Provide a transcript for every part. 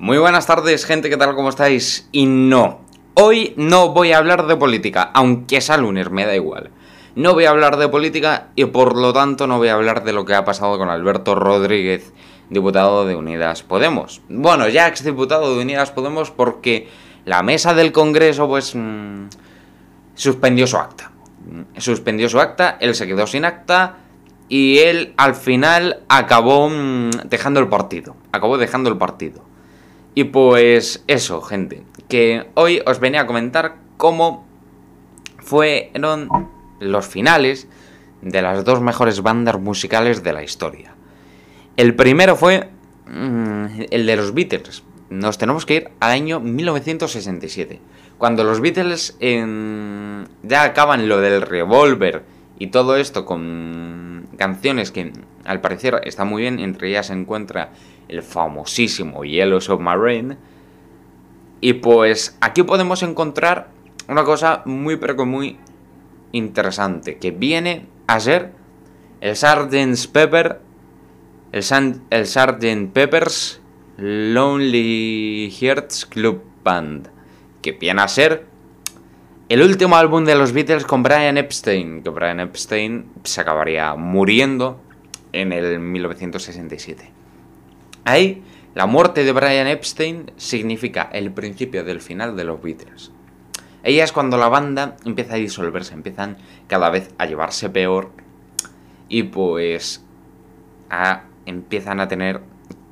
Muy buenas tardes, gente, ¿qué tal? ¿Cómo estáis? Y no, hoy no voy a hablar de política, aunque sea lunes, me da igual. No voy a hablar de política y por lo tanto no voy a hablar de lo que ha pasado con Alberto Rodríguez, diputado de Unidas Podemos. Bueno, ya exdiputado de Unidas Podemos porque la mesa del Congreso pues mmm, suspendió su acta. Suspendió su acta, él se quedó sin acta y él al final acabó mmm, dejando el partido. Acabó dejando el partido. Y pues eso, gente, que hoy os venía a comentar cómo fueron los finales de las dos mejores bandas musicales de la historia. El primero fue mmm, el de los Beatles. Nos tenemos que ir al año 1967, cuando los Beatles eh, ya acaban lo del revólver y todo esto con canciones que al parecer están muy bien, entre ellas se encuentra el famosísimo Yellow Submarine. Y pues aquí podemos encontrar una cosa muy pero que muy interesante, que viene a ser el Sgt. Pepper, el, San. Pepper's Lonely Hearts Club Band, que viene a ser el último álbum de los Beatles con Brian Epstein, que Brian Epstein se acabaría muriendo en el 1967. Ahí, la muerte de Brian Epstein significa el principio del final de los Beatles. Ella es cuando la banda empieza a disolverse, empiezan cada vez a llevarse peor y pues a, empiezan a tener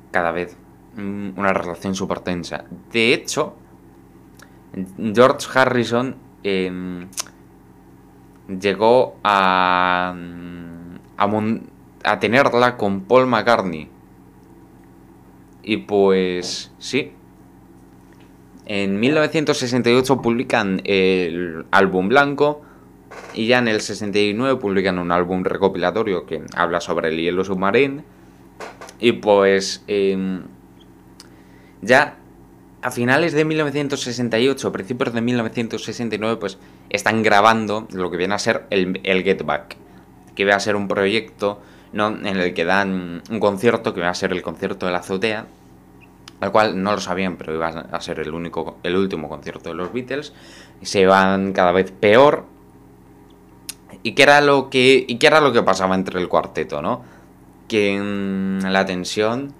cada vez una relación súper tensa. De hecho, George Harrison eh, llegó a, a, tenerla con Paul McCartney. Y pues sí. En 1968 publican el álbum blanco y ya en el 69 publican un álbum recopilatorio que habla sobre el hielo submarino. Y pues eh, ya a finales de 1968, principios de 1969, pues están grabando lo que viene a ser el, el Get Back, que va a ser un proyecto ¿no? en el que dan un concierto, que va a ser el concierto de la azotea, al cual no lo sabían, pero iba a ser el, único, el último concierto de los Beatles, se van cada vez peor. ¿Y qué era lo que, y qué era lo que pasaba entre el cuarteto, no? Que mmm, la tensión,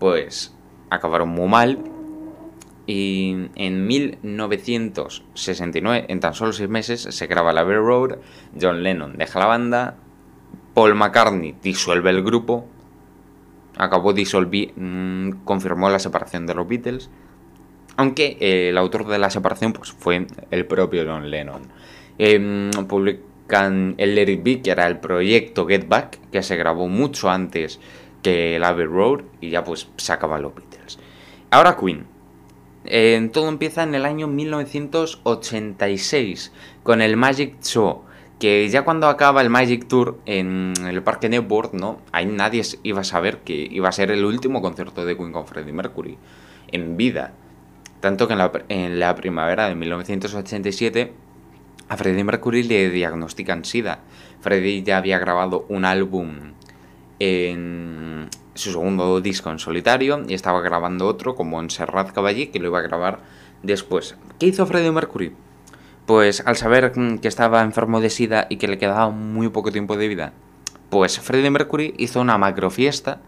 pues, acabaron muy mal. Y en 1969, en tan solo seis meses, se graba la Abbey Road, John Lennon deja la banda, Paul McCartney disuelve el grupo, acabó disolvi mmm, confirmó la separación de los Beatles, aunque el autor de la separación pues, fue el propio John Lennon. Eh, publican el Let It que era el proyecto Get Back, que se grabó mucho antes que el Abbey Road, y ya pues se acaban los Beatles. Ahora Queen. Eh, todo empieza en el año 1986 con el Magic Show que ya cuando acaba el Magic Tour en el Parque Newport, ¿no? Ahí nadie iba a saber que iba a ser el último concierto de Queen con Freddie Mercury en vida. Tanto que en la, en la primavera de 1987 a Freddie Mercury le diagnostican SIDA. Freddie ya había grabado un álbum en su segundo disco en solitario y estaba grabando otro como en Serrat Caballé que lo iba a grabar después. ¿Qué hizo Freddie Mercury? Pues al saber que estaba enfermo de SIDA y que le quedaba muy poco tiempo de vida, pues Freddie Mercury hizo una macro fiesta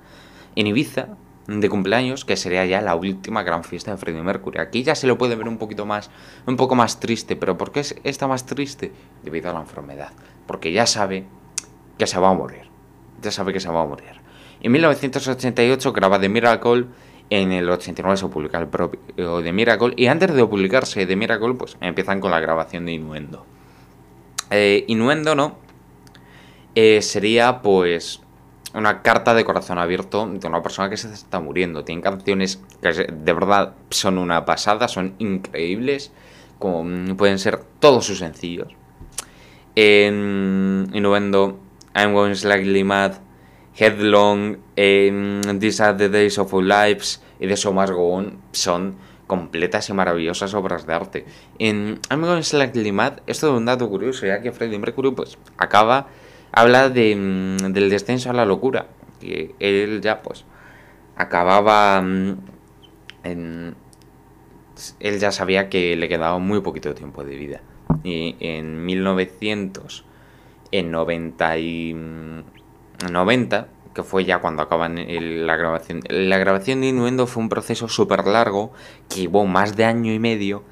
en Ibiza de cumpleaños, que sería ya la última gran fiesta de Freddie Mercury. Aquí ya se lo puede ver un poquito más, un poco más triste, pero ¿por qué está más triste? Debido a la enfermedad, porque ya sabe que se va a morir, ya sabe que se va a morir. En 1988 graba The Miracle en el 89 se publica el propio de Miracle y antes de publicarse de Miracle pues empiezan con la grabación de Innuendo. Eh, Innuendo, ¿no? Eh, sería pues una carta de corazón abierto de una persona que se está muriendo. Tiene canciones que de verdad son una pasada, son increíbles, como pueden ser todos sus sencillos. En Innuendo, I'm Going Slightly Mad, Headlong, eh, These Are the Days of Our Lives y The So Must Go On son completas y maravillosas obras de arte. En I'm Going Slightly Mad, esto es un dato curioso, ya que Freddie Mercury pues acaba, habla de, del descenso a la locura, que él ya pues acababa él ya sabía que le quedaba muy poquito tiempo de vida. Y en 1990, y 90 que fue ya cuando acaban la grabación. La grabación de Innuendo fue un proceso súper largo, que llevó más de año y medio,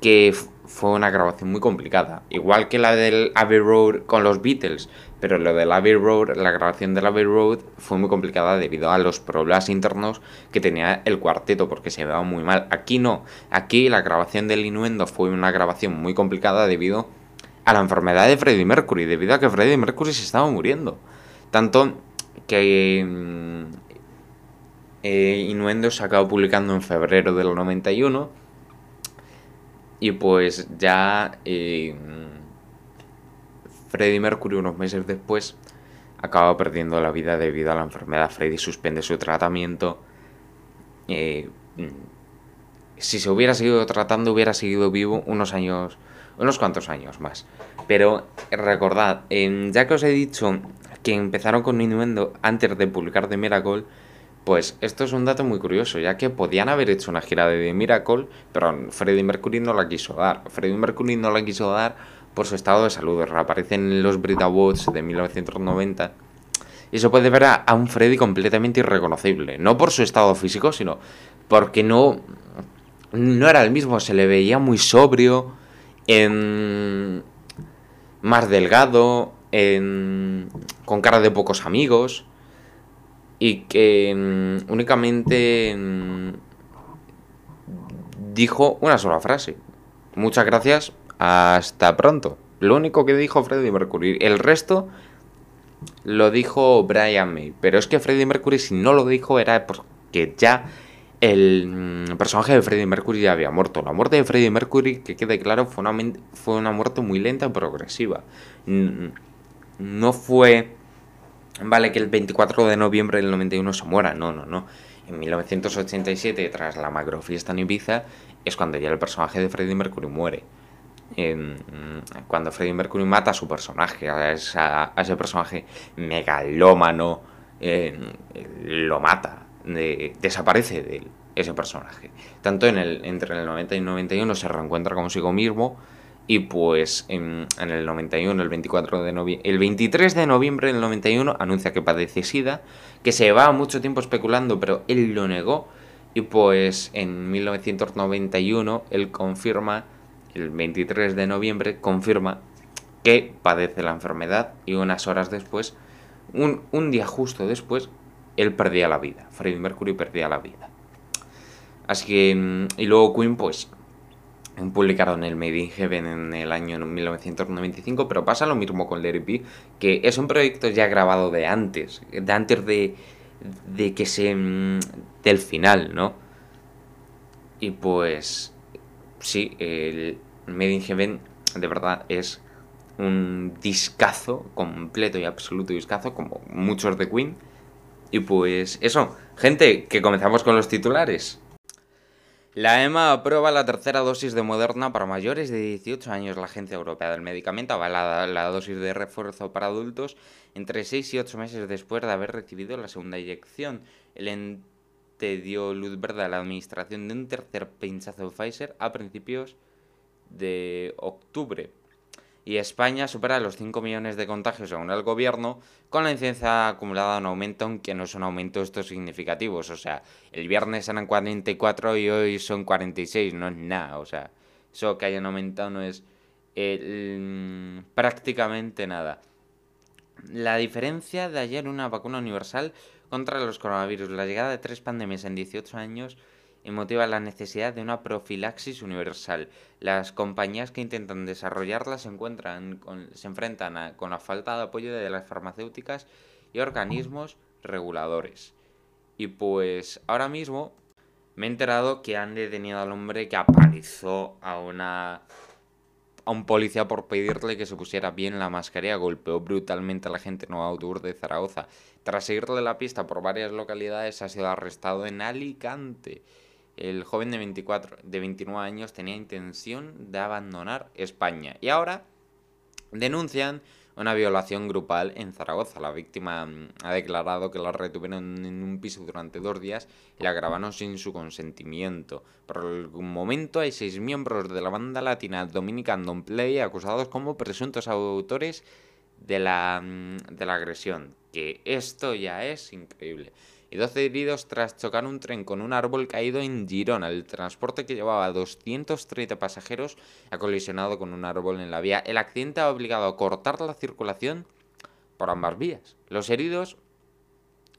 que fue una grabación muy complicada. Igual que la del Abbey Road con los Beatles, pero lo del Abbey Road, la grabación del Abbey Road fue muy complicada debido a los problemas internos que tenía el cuarteto, porque se veía muy mal. Aquí no, aquí la grabación del Innuendo fue una grabación muy complicada debido a la enfermedad de Freddie Mercury, debido a que Freddie Mercury se estaba muriendo. Tanto que mm, eh, Innuendo se acabó publicando en febrero del 91 y pues ya eh, Freddie Mercury unos meses después acaba perdiendo la vida debido a la enfermedad. Freddie suspende su tratamiento. Eh, mm, si se hubiera seguido tratando, hubiera seguido vivo unos años, unos cuantos años más. Pero recordad, ya que os he dicho que empezaron con Innuendo antes de publicar The Miracle, pues esto es un dato muy curioso, ya que podían haber hecho una gira de The Miracle, pero Freddie Mercury no la quiso dar. Freddie Mercury no la quiso dar por su estado de salud. Reaparecen en los Brit Awards de 1990. Y se puede ver a, un Freddie completamente irreconocible. No por su estado físico, sino porque no, no era el mismo. Se le veía muy sobrio, más delgado, con cara de pocos amigos y que mm, únicamente mm, dijo una sola frase. Muchas gracias, hasta pronto. Lo único que dijo Freddie Mercury. El resto lo dijo Brian May. Pero es que Freddie Mercury si no lo dijo era porque ya el mm, personaje de Freddie Mercury ya había muerto. La muerte de Freddie Mercury, que quede claro, fue una, fue una muerte muy lenta y progresiva no fue, vale, que el 24 de noviembre del 91 se muera, no, no, no. En 1987, tras la macrofiesta en Ibiza, es cuando ya el personaje de Freddie Mercury muere. cuando Freddie Mercury mata a su personaje, a, ese personaje megalómano, lo mata, desaparece de él, ese personaje. Tanto en el, entre el 90 y el 91 se reencuentra consigo mismo, y pues en, el 91, el 24 de noviembre, el 23 de noviembre del 91 anuncia que padece SIDA, que se llevaba mucho tiempo especulando, pero él lo negó. Y pues en 1991 él confirma, el 23 de noviembre, confirma que padece la enfermedad y unas horas después, un, un día justo después, él perdía la vida. Freddie Mercury perdía la vida. Así que, y luego Queen pues publicaron el Made in Heaven en el año 1995, pero pasa lo mismo con Larry P, que es un proyecto ya grabado de antes, de antes de, de que se... Mm, del final, ¿no? Y pues sí, el Made in Heaven de verdad es un discazo, completo y absoluto discazo, como muchos de Queen. Y pues eso, gente, que comenzamos con los titulares. La EMA aprueba la tercera dosis de Moderna para mayores de 18 años. La Agencia Europea del Medicamento avala la dosis de refuerzo para adultos entre 6 y 8 meses después de haber recibido la segunda inyección. El ente dio luz verde a la administración de un tercer pinchazo de Pfizer a principios de octubre y España supera los 5 millones de contagios según el gobierno, con la incidencia acumulada en aumento, aunque no son aumentos estos significativos. O sea, el viernes eran 44 y hoy son 46, no es nada. O sea, eso que hayan aumentado no es mm, prácticamente nada. La diferencia de ayer una vacuna universal contra los coronavirus, la llegada de tres pandemias en 18 años y motiva la necesidad de una profilaxis universal. Las compañías que intentan desarrollarla se, encuentran se enfrentan con la falta de apoyo de las farmacéuticas y organismos reguladores. Y pues ahora mismo me he enterado que han detenido al hombre que apalizó a una a un policía por pedirle que se pusiera bien la mascarilla, golpeó brutalmente a la gente en un autobús de Zaragoza. Tras seguirle la pista por varias localidades, ha sido arrestado en Alicante. El joven de, 24, de 29 años tenía intención de abandonar España. Y ahora denuncian una violación grupal en Zaragoza. La víctima mm, ha declarado que la retuvieron en un piso durante dos días y la grabaron sin su consentimiento. Por el momento hay seis miembros de la banda latina Dominican Don't Play acusados como presuntos autores de la, mm, de la agresión. Que esto ya es increíble y 12 heridos tras chocar un tren con un árbol caído en Girona. El transporte que llevaba 230 pasajeros ha colisionado con un árbol en la vía. El accidente ha obligado a cortar la circulación por ambas vías. Los heridos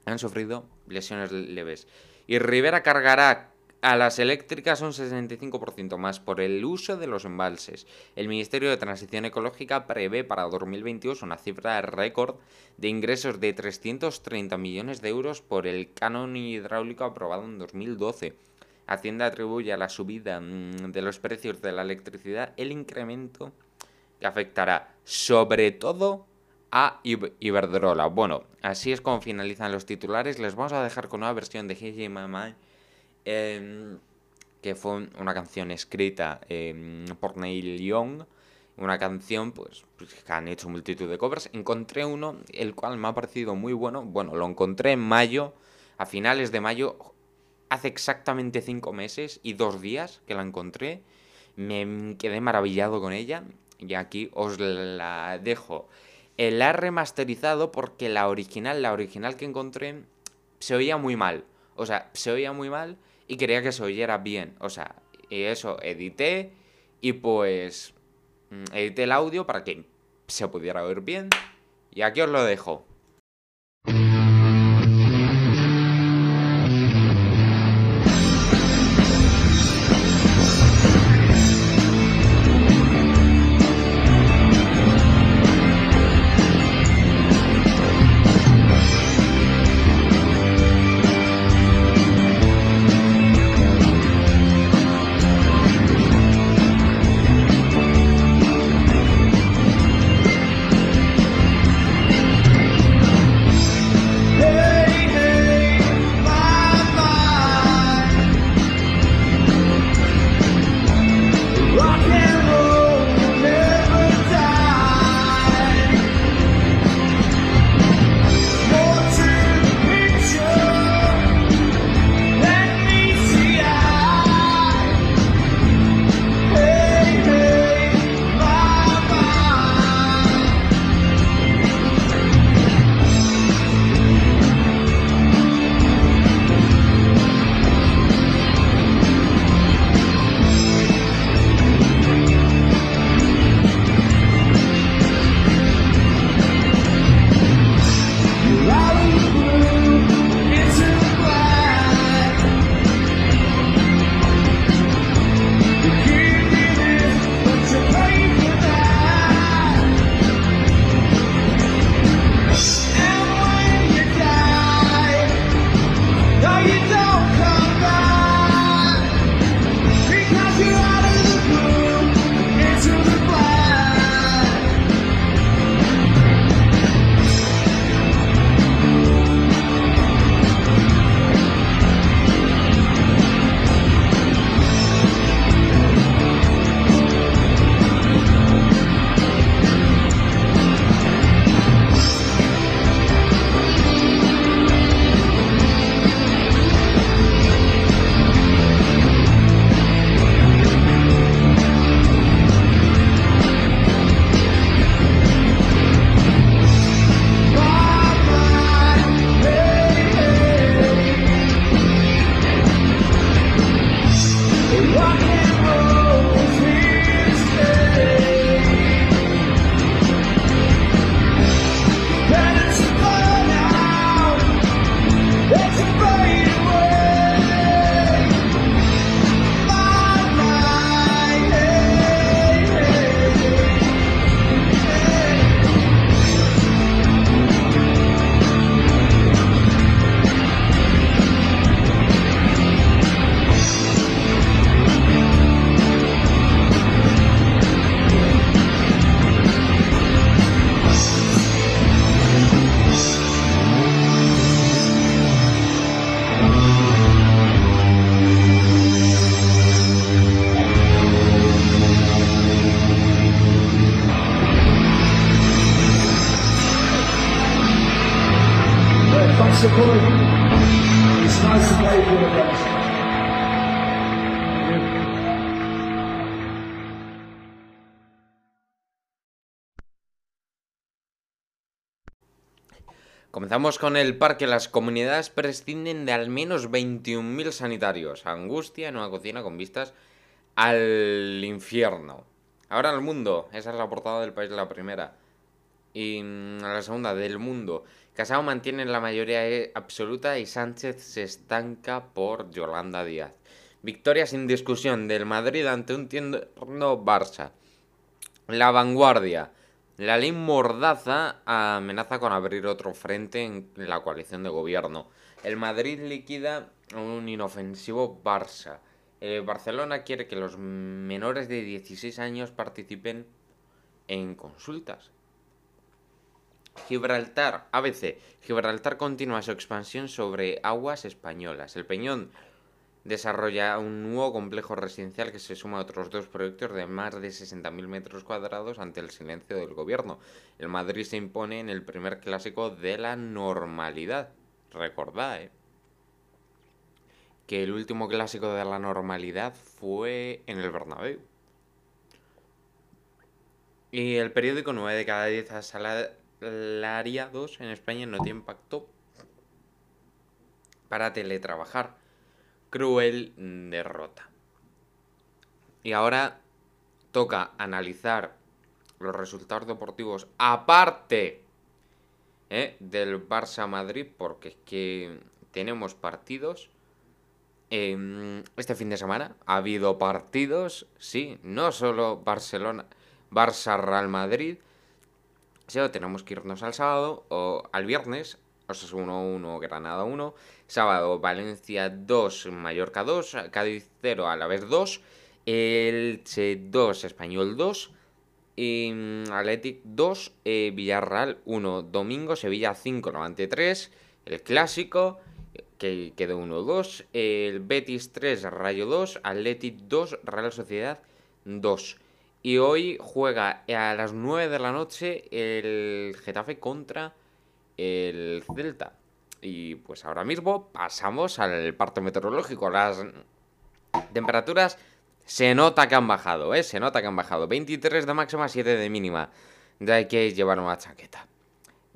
han sufrido lesiones leves. Y Rivera cargará a las eléctricas un 65% más por el uso de los embalses. El Ministerio de Transición Ecológica prevé para 2022 una cifra récord de ingresos de 330 millones de euros por el canon hidráulico aprobado en 2012. Hacienda atribuye a la subida mm, de los precios de la electricidad el incremento que afectará sobre todo a Iberdrola. Bueno, así es como finalizan los titulares. Les vamos a dejar con una versión de Hey Mamá Em, que fue una canción escrita em, por Neil Young, una canción pues, pues, que han hecho multitud de covers. Encontré uno, el cual me ha parecido muy bueno. Bueno, lo encontré en mayo, a finales de mayo, hace exactamente cinco meses y dos días que la encontré. Me quedé maravillado con ella y aquí os la dejo. La he remasterizado porque la original, la original que encontré, se oía muy mal. O sea, se oía muy mal y quería que se oyera bien. O sea, y eso, edité y pues mm, edité el audio para que se pudiera oír bien. Y aquí os lo dejo. Comenzamos con el parque. Las comunidades prescinden de al menos 21.000 sanitarios. Angustia en una cocina con vistas al infierno. Ahora el mundo. Esa es la portada del país, la primera. Y mm, la segunda, del mundo. Casado mantiene la mayoría eh, absoluta y Sánchez se estanca por Yolanda Díaz. Victoria sin discusión del Madrid ante un tierno Barça. La vanguardia. La ley Mordaza amenaza con abrir otro frente en la coalición de gobierno. El Madrid liquida un inofensivo Barça. El Barcelona quiere que los menores de 16 años participen en consultas. Gibraltar, ABC. Gibraltar continúa su expansión sobre aguas españolas. El Peñón desarrolla un nuevo complejo residencial que se suma a otros dos proyectos de más de 60.000 metros cuadrados ante el silencio del gobierno. El Madrid se impone en el primer clásico de la normalidad. Recordad, ¿eh? que el último clásico de la normalidad fue en el Bernabéu. Y el periódico 9 de cada 10 asalariados en España no tiene impacto para teletrabajar cruel derrota. Y ahora toca analizar los resultados deportivos aparte ¿eh? del Barça Madrid, porque es que tenemos partidos. este fin de semana ha habido partidos, sí, no solo Barcelona, Barça Real Madrid, sino tenemos que irnos al sábado o al viernes Osasuna 1, Granada 1. Sábado, Valencia 2, Mallorca 2. Cádiz 0, a la vez 2. Elche 2, Español 2. Y Athletic 2, eh, Villarreal 1. Domingo, Sevilla 5, 93. El clásico, que quedó 1-2. El Betis 3, Rayo 2. Athletic 2, Real Sociedad 2. Y hoy juega a las 9 de la noche el Getafe contra el Celta. Y pues ahora mismo pasamos al parte meteorológico. Las temperaturas se nota que han bajado, ¿eh? Se nota que han bajado. 23 de máxima, 7 de mínima. Ya hay que llevar una chaqueta.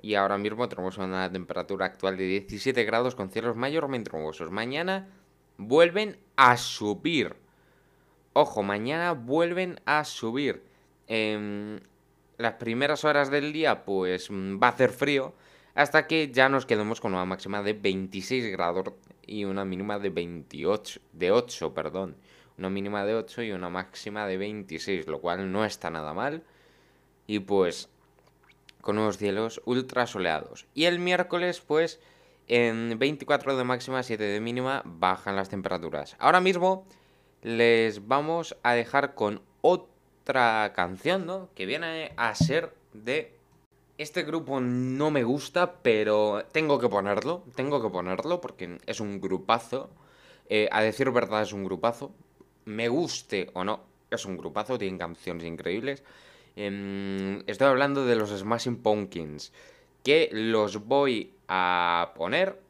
Y ahora mismo tenemos una temperatura actual de 17 grados con cielos mayormente nubosos. Mañana vuelven a subir. Ojo, mañana vuelven a subir. En las primeras horas del día, pues va a hacer frío hasta que ya nos quedemos con una máxima de 26 grados y una mínima de 28, de 8, perdón. Una mínima de 8 y una máxima de 26, lo cual no está nada mal. Y pues con unos cielos ultra soleados. Y el miércoles pues en 24 de máxima, 7 de mínima bajan las temperaturas. Ahora mismo les vamos a dejar con otra canción, ¿no? Que viene a ser de este grupo no me gusta, pero tengo que ponerlo, tengo que ponerlo porque es un grupazo. Eh, a decir verdad es un grupazo. Me guste o no, es un grupazo, tienen canciones increíbles. Em, estoy hablando de los Smashing Pumpkins, que los voy a poner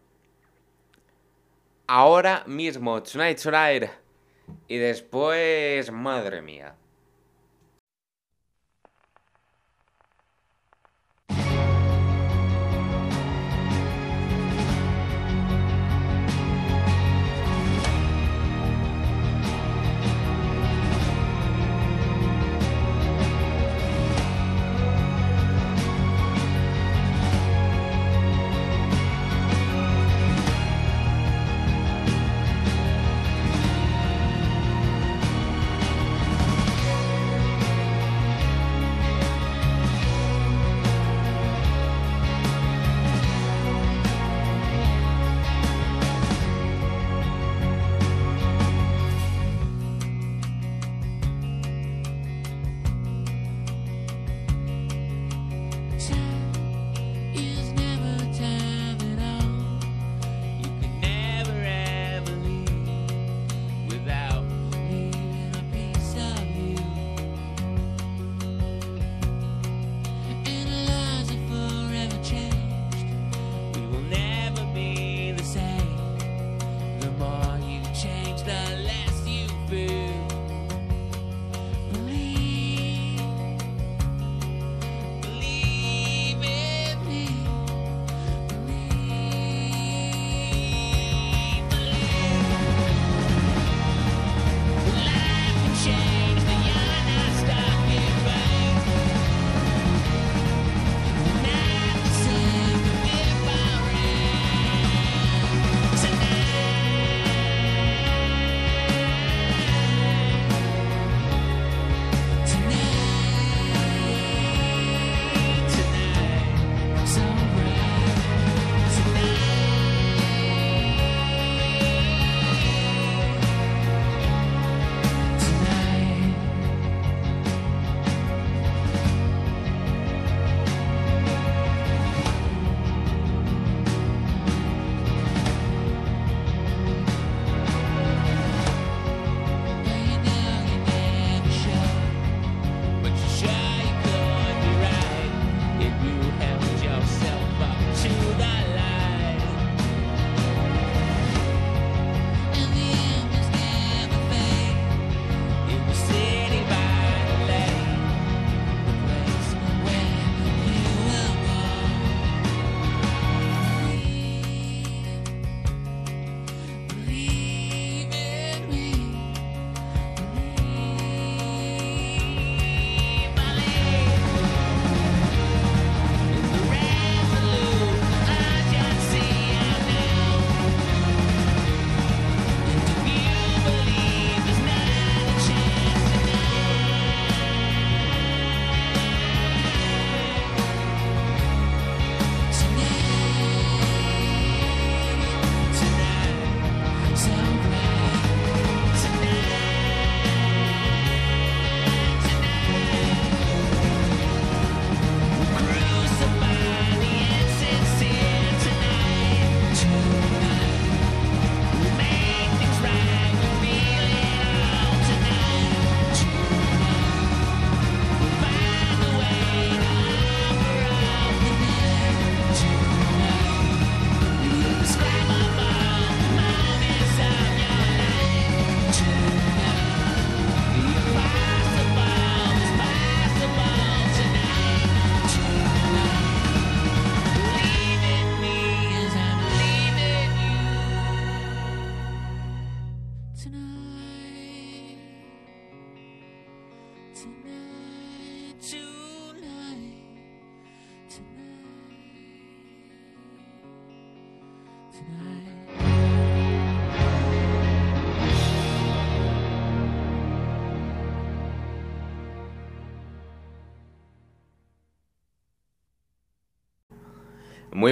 ahora mismo, Tonight Tonight. Y después, madre mía.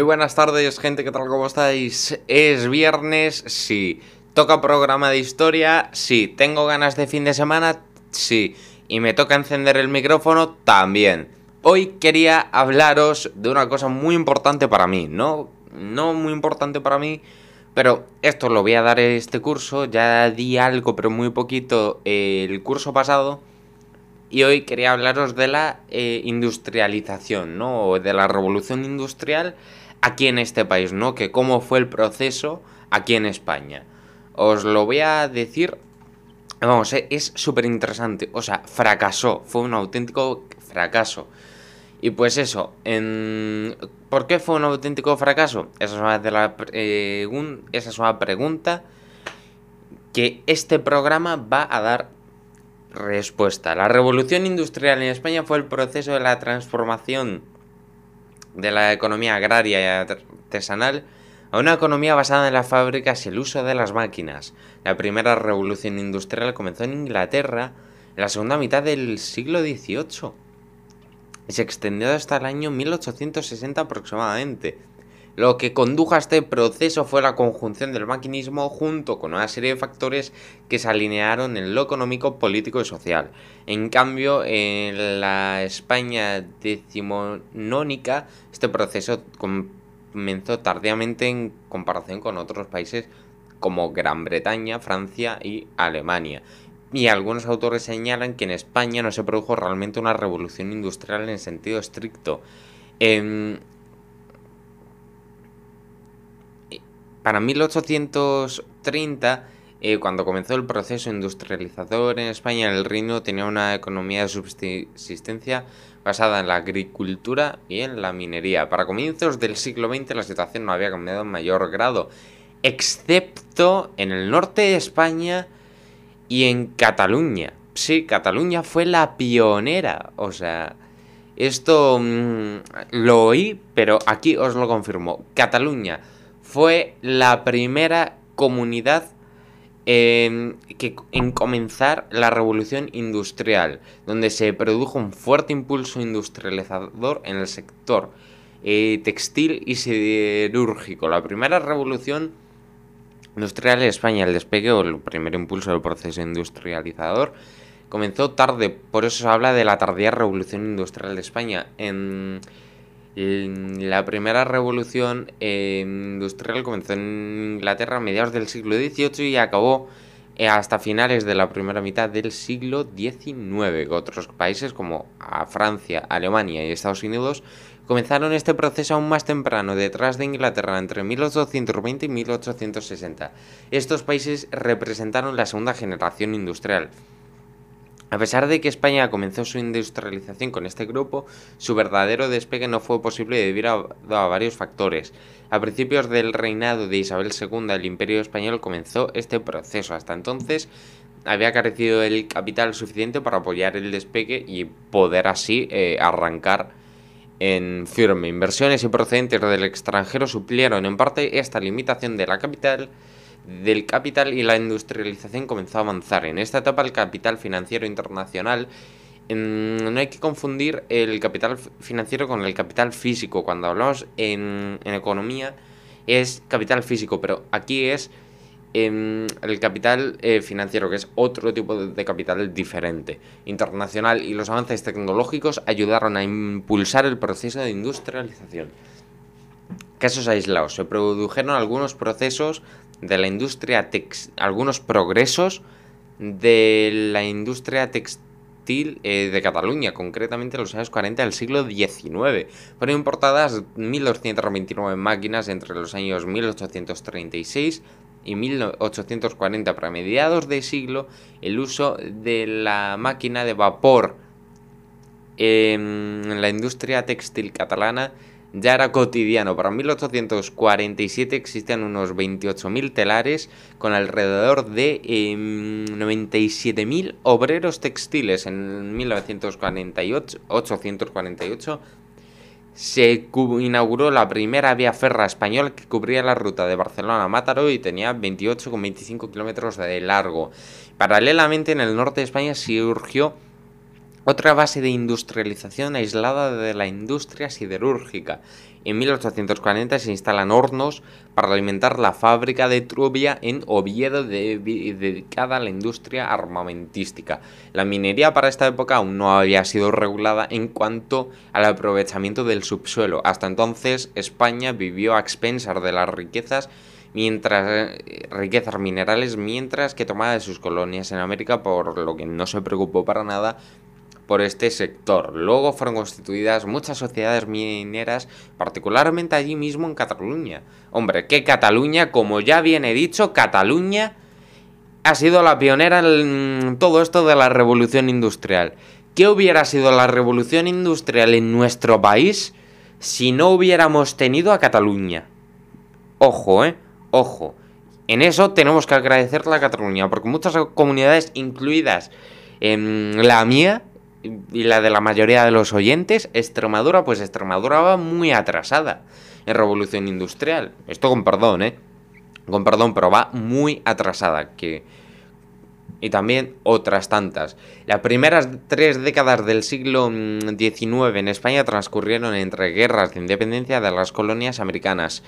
Buenas tardes, gente, ¿qué tal? ¿Cómo estáis? Es viernes, sí. ¿Toca programa de historia? Sí. ¿Tengo ganas de fin de semana? Sí. ¿Y me toca encender el micrófono? También. Hoy quería hablaros de una cosa muy importante para mí, ¿no? No muy importante para mí, pero esto lo voy a dar este curso. Ya di algo, pero muy poquito el curso pasado. Y hoy quería hablaros de la eh, industrialización, ¿no? De la revolución industrial aquí en este país, ¿no? Que cómo fue el proceso aquí en España. Os lo voy a decir. Vamos, eh, es súper interesante. O sea, fracasó. Fue un auténtico fracaso. Y pues eso. ¿por qué fue un auténtico fracaso? Esa es una, de la Esa es una pregunta que este programa va a dar Respuesta. La revolución industrial en España fue el proceso de la transformación de la economía agraria y artesanal a una economía basada en las fábricas y el uso de las máquinas. La primera revolución industrial comenzó en Inglaterra en la segunda mitad del siglo XVIII y se extendió hasta el año 1860 aproximadamente. Lo que condujo a este proceso fue la conjunción del maquinismo junto con una serie de factores que se alinearon en lo económico, político y social. En cambio, en la España decimonónica, este proceso comenzó tardíamente en comparación con otros países como Gran Bretaña, Francia y Alemania. Y algunos autores señalan que en España no se produjo realmente una revolución industrial en sentido estricto. Para 1830, eh, cuando comenzó el proceso industrializador en España, el reino tenía una economía de subsistencia basada en la agricultura y en la minería. Para comienzos del siglo XX la situación no había cambiado en mayor grado, excepto en el norte de España y en Cataluña. Sí, Cataluña fue la pionera, o sea... Esto mm, lo oí, pero aquí os lo confirmo. Cataluña fue la primera comunidad en, que, en comenzar la revolución industrial, donde se produjo un fuerte impulso industrializador en el sector eh, textil y siderúrgico. La primera revolución industrial en España, el despegue o el primer impulso del proceso industrializador, comenzó tarde, por eso se habla de la tardía revolución industrial de España. En la primera revolución eh, industrial comenzó en Inglaterra a mediados del siglo XVIII y acabó eh, hasta finales de la primera mitad del siglo XIX. Otros países como Francia, Alemania y Estados Unidos comenzaron este proceso aún más temprano, detrás de Inglaterra, entre 1820 y 1860. Estos países representaron la segunda generación industrial. A pesar de que España comenzó su industrialización con este grupo, su verdadero despegue no fue posible debido a, varios factores. A principios del reinado de Isabel II, el Imperio Español comenzó este proceso. Hasta entonces había carecido el capital suficiente para apoyar el despegue y poder así eh, arrancar en firme. Inversiones y procedentes del extranjero suplieron en parte esta limitación de la capital del capital y la industrialización comenzó a avanzar. En esta etapa el capital financiero internacional no hay que confundir el capital financiero con el capital físico. Cuando hablamos en, economía es capital físico, pero aquí es em, el capital eh, financiero, que es otro tipo de, capital diferente, internacional, y los avances tecnológicos ayudaron a impulsar el proceso de industrialización. Casos aislados. Se produjeron algunos procesos de la industria textil, algunos progresos de la industria textil eh, de Cataluña, concretamente en los años 40 del siglo XIX. Fueron importadas 1.229 máquinas entre los años 1836 y 1840. Para mediados de siglo, el uso de la máquina de vapor en la industria textil catalana ya era cotidiano. Para 1847 existían unos 28.000 telares con alrededor de 97.000 em, obreros textiles. En 1948, 848 se inauguró la primera vía ferra española que cubría la ruta de Barcelona a Mátaro y tenía 28,25 kilómetros de largo. Paralelamente, en el norte de España surgió otra base de industrialización aislada de la industria siderúrgica. En 1840 se instalan hornos para alimentar la fábrica de Trubia en Oviedo dedicada a la industria armamentística. La minería para esta época aún no había sido regulada en cuanto al aprovechamiento del subsuelo. Hasta entonces España vivió a expensas de las riquezas eh, riquezas minerales mientras que tomaba de sus colonias en América por lo que no se preocupó para nada por este sector. Luego fueron constituidas muchas sociedades mineras, particularmente allí mismo en Cataluña. Hombre, que Cataluña, como ya viene dicho, Cataluña ha sido la pionera en todo esto de la revolución industrial. ¿Qué hubiera sido la revolución industrial en nuestro país si no hubiéramos tenido a Cataluña? Ojo, eh, ojo. En eso tenemos que agradecerle a Cataluña, porque muchas comunidades, incluidas en la mía, y la de la mayoría de los oyentes, Extremadura, pues Extremadura va muy atrasada en revolución industrial. Esto con perdón, ¿eh? Con perdón, pero va muy atrasada. Que... Y también otras tantas. Las primeras tres décadas del siglo XIX mm, en España transcurrieron entre guerras de independencia de las colonias americanas,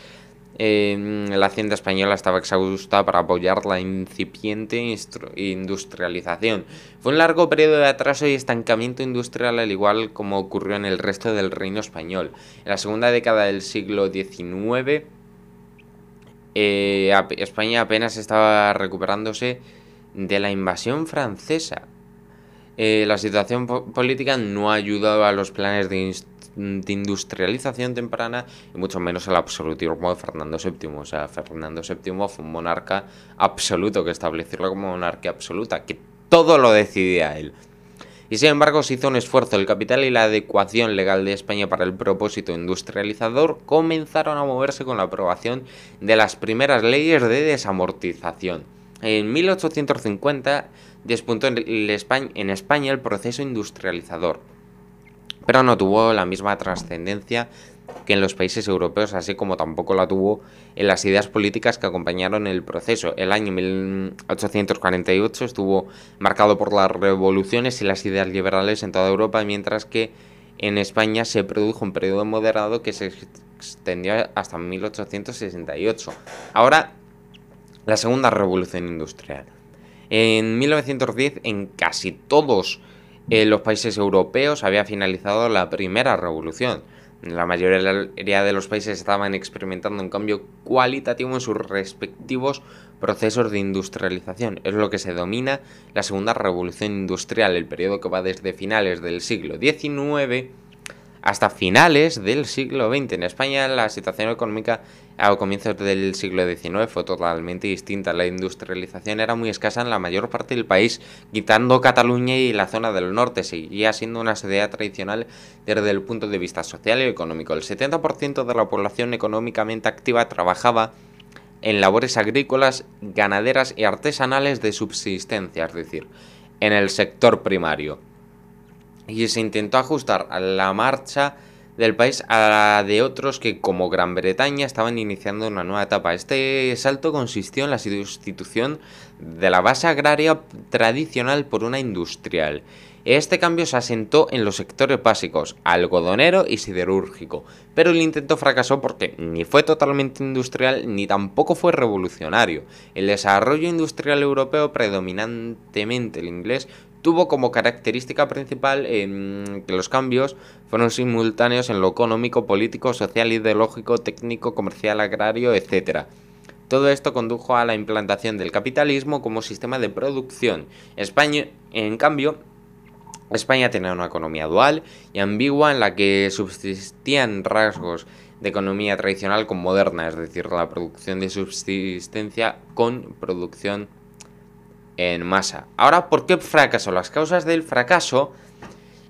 la hacienda española estaba exhausta para apoyar la incipiente industrialización. Fue un largo periodo de atraso y estancamiento industrial al igual como ocurrió en el resto del reino español. En la segunda década del siglo XIX, eh, España apenas estaba recuperándose de la invasión francesa. Eh, la situación política no ayudaba a los planes de de industrialización temprana y mucho menos el absolutismo de Fernando VII. O sea, Fernando VII fue un monarca absoluto, que establecerlo como monarquía absoluta, que todo lo decidía él. Y sin embargo se hizo un esfuerzo. El capital y la adecuación legal de España para el propósito industrializador comenzaron a moverse con la aprobación de las primeras leyes de desamortización. En 1850 despuntó en España el proceso industrializador pero no tuvo la misma trascendencia que en los países europeos, así como tampoco la tuvo en las ideas políticas que acompañaron el proceso. El año 1848 estuvo marcado por las revoluciones y las ideas liberales en toda Europa, mientras que en España se produjo un periodo moderado que se extendió hasta 1868. Ahora, la segunda revolución industrial. En 1910, en casi todos en los países europeos había finalizado la primera revolución. La mayoría de los países estaban experimentando un cambio cualitativo en sus respectivos procesos de industrialización. Es lo que se domina la segunda revolución industrial, el periodo que va desde finales del siglo XIX hasta finales del siglo XX. En España la situación económica a comienzos del siglo XIX fue totalmente distinta. La industrialización era muy escasa en la mayor parte del país, quitando Cataluña y la zona del norte. Seguía siendo una sociedad tradicional desde el punto de vista social y económico. El 70% de la población económicamente activa trabajaba en labores agrícolas, ganaderas y artesanales de subsistencia, es decir, en el sector primario y se intentó ajustar a la marcha del país a la de otros que, como Gran Bretaña, estaban iniciando una nueva etapa. Este salto consistió en la sustitución de la base agraria tradicional por una industrial. Este cambio se asentó en los sectores básicos, algodonero y siderúrgico, pero el intento fracasó porque ni fue totalmente industrial ni tampoco fue revolucionario. El desarrollo industrial europeo, predominantemente el inglés, tuvo como característica principal que los cambios fueron simultáneos en lo económico, político, social, ideológico, técnico, comercial, agrario, etc. Todo esto condujo a la implantación del capitalismo como sistema de producción. España, en cambio, España tenía una economía dual y ambigua en la que subsistían rasgos de economía tradicional con moderna, es decir, la producción de subsistencia con producción en masa. Ahora, ¿por qué fracasó? Las causas del fracaso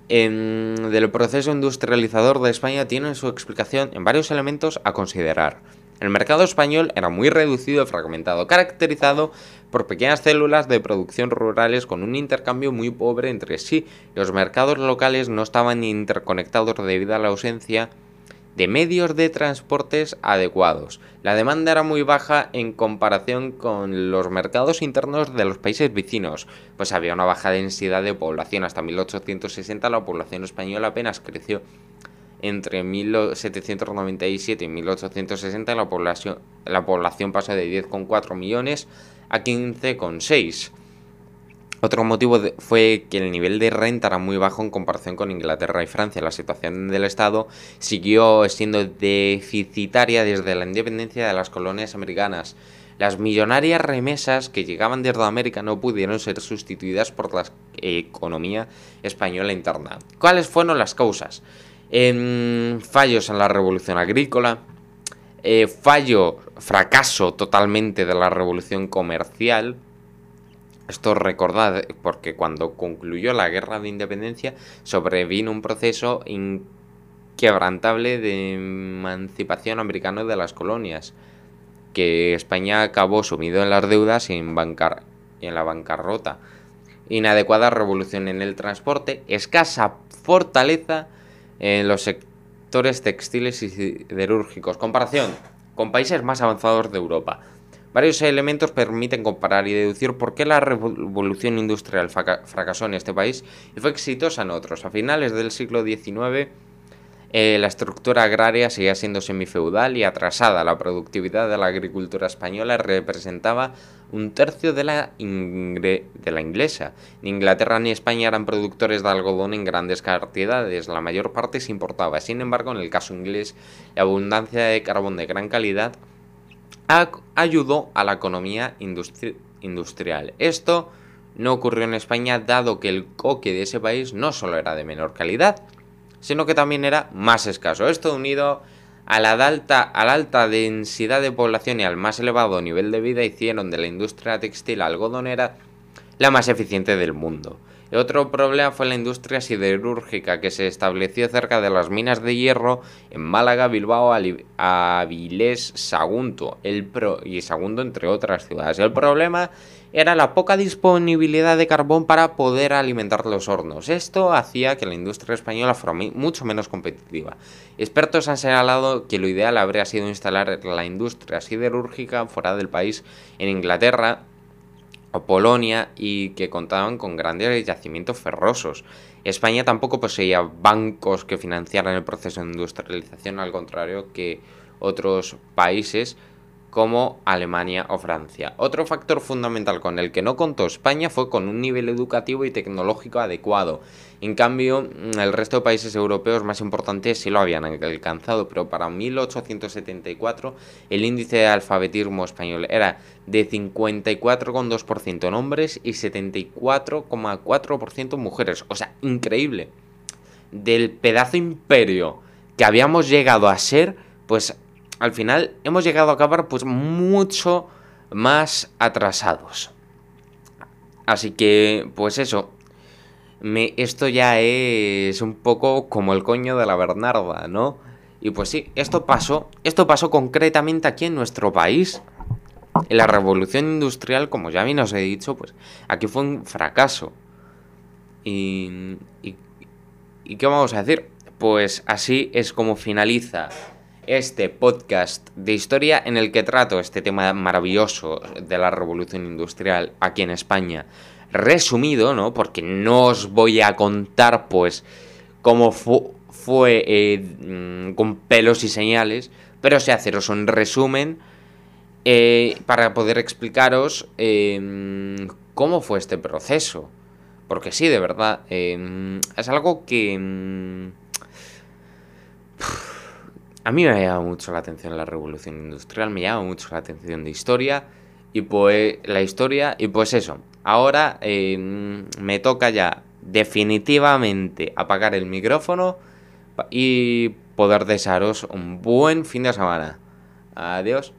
del proceso industrializador de España tiene su explicación en varios elementos a considerar. El mercado español era muy reducido y fragmentado, caracterizado por pequeñas células de producción rurales con un intercambio muy pobre entre sí. Los mercados locales no estaban interconectados debido a la ausencia de medios de transportes adecuados. La demanda era muy baja en comparación con los mercados internos de los países vecinos, pues había una baja densidad de población. Hasta 1860 la población española apenas creció. Entre 1797 y 1860 la población, la población pasó de 10,4 millones a 15,6 otro motivo fue que el nivel de renta era muy bajo en comparación con Inglaterra y Francia. La situación del Estado siguió siendo deficitaria desde la independencia de las colonias americanas. Las millonarias remesas que llegaban desde América no pudieron ser sustituidas por la economía española interna. ¿Cuáles fueron las causas? Em, fallos en la revolución agrícola, eh, fallo, fracaso totalmente de la revolución comercial, esto recordad, porque cuando concluyó la guerra de independencia sobrevino un proceso inquebrantable de emancipación americano de las colonias, que España acabó sumido en las deudas y en, bancar en la bancarrota. Inadecuada revolución en el transporte, escasa fortaleza en los sectores textiles y siderúrgicos. Comparación con países más avanzados de Europa. Varios elementos permiten comparar y deducir por qué la revolución industrial fracasó en este país y fue exitosa en otros. A finales del siglo XIX, eh, la estructura agraria seguía siendo semifeudal y atrasada. La productividad de la agricultura española representaba un tercio de la, de la inglesa. Ni Inglaterra ni España eran productores de algodón en grandes cantidades, la mayor parte se importaba. Sin embargo, en el caso inglés, la abundancia de carbón de gran calidad ayudó a la economía industrial. Esto no ocurrió en España dado que el coque de ese país no solo era de menor calidad, sino que también era más escaso. Esto unido a la, alta, a la alta densidad de población y al más elevado nivel de vida hicieron de la industria textil algodonera la más eficiente del mundo. Otro problema fue la industria siderúrgica que se estableció cerca de las minas de hierro en Málaga, Bilbao, Avilés, Sagunto el pro y Sagunto entre otras ciudades. El problema era la poca disponibilidad de carbón para poder alimentar los hornos. Esto hacía que la industria española fuera mucho menos competitiva. Expertos han señalado que lo ideal habría sido instalar la industria siderúrgica fuera del país, en Inglaterra, Polonia y que contaban con grandes yacimientos ferrosos. España tampoco poseía bancos que financiaran el proceso de industrialización, al contrario que otros países como Alemania o Francia. Otro factor fundamental con el que no contó España fue con un nivel educativo y tecnológico adecuado. En cambio, el resto de países europeos más importantes sí lo habían alcanzado, pero para 1874 el índice de alfabetismo español era de 54,2% en hombres y 74,4% en mujeres. O sea, increíble. Del pedazo imperio que habíamos llegado a ser, pues al final hemos llegado a acabar pues mucho más atrasados. Así que, pues eso. Esto ya es un poco como el coño de la Bernarda, ¿no? Y pues sí, esto pasó. Esto pasó concretamente aquí en nuestro país. En la revolución industrial, como ya bien os he dicho, pues aquí fue un fracaso. Y, y, ¿Y qué vamos a decir? Pues así es como finaliza este podcast de historia en el que trato este tema maravilloso de la revolución industrial aquí en España. Resumido, ¿no? Porque no os voy a contar, pues, cómo fue eh, mm, con pelos y señales, pero sé haceros un resumen eh, para poder explicaros eh, cómo fue este proceso. Porque sí, de verdad, es algo que... Mm, a mí me llama mucho la atención la revolución industrial, me llama mucho la atención de historia y pues la historia y pues eso. Ahora em, me toca ya definitivamente apagar el micrófono y poder desearos un buen fin de semana. Adiós.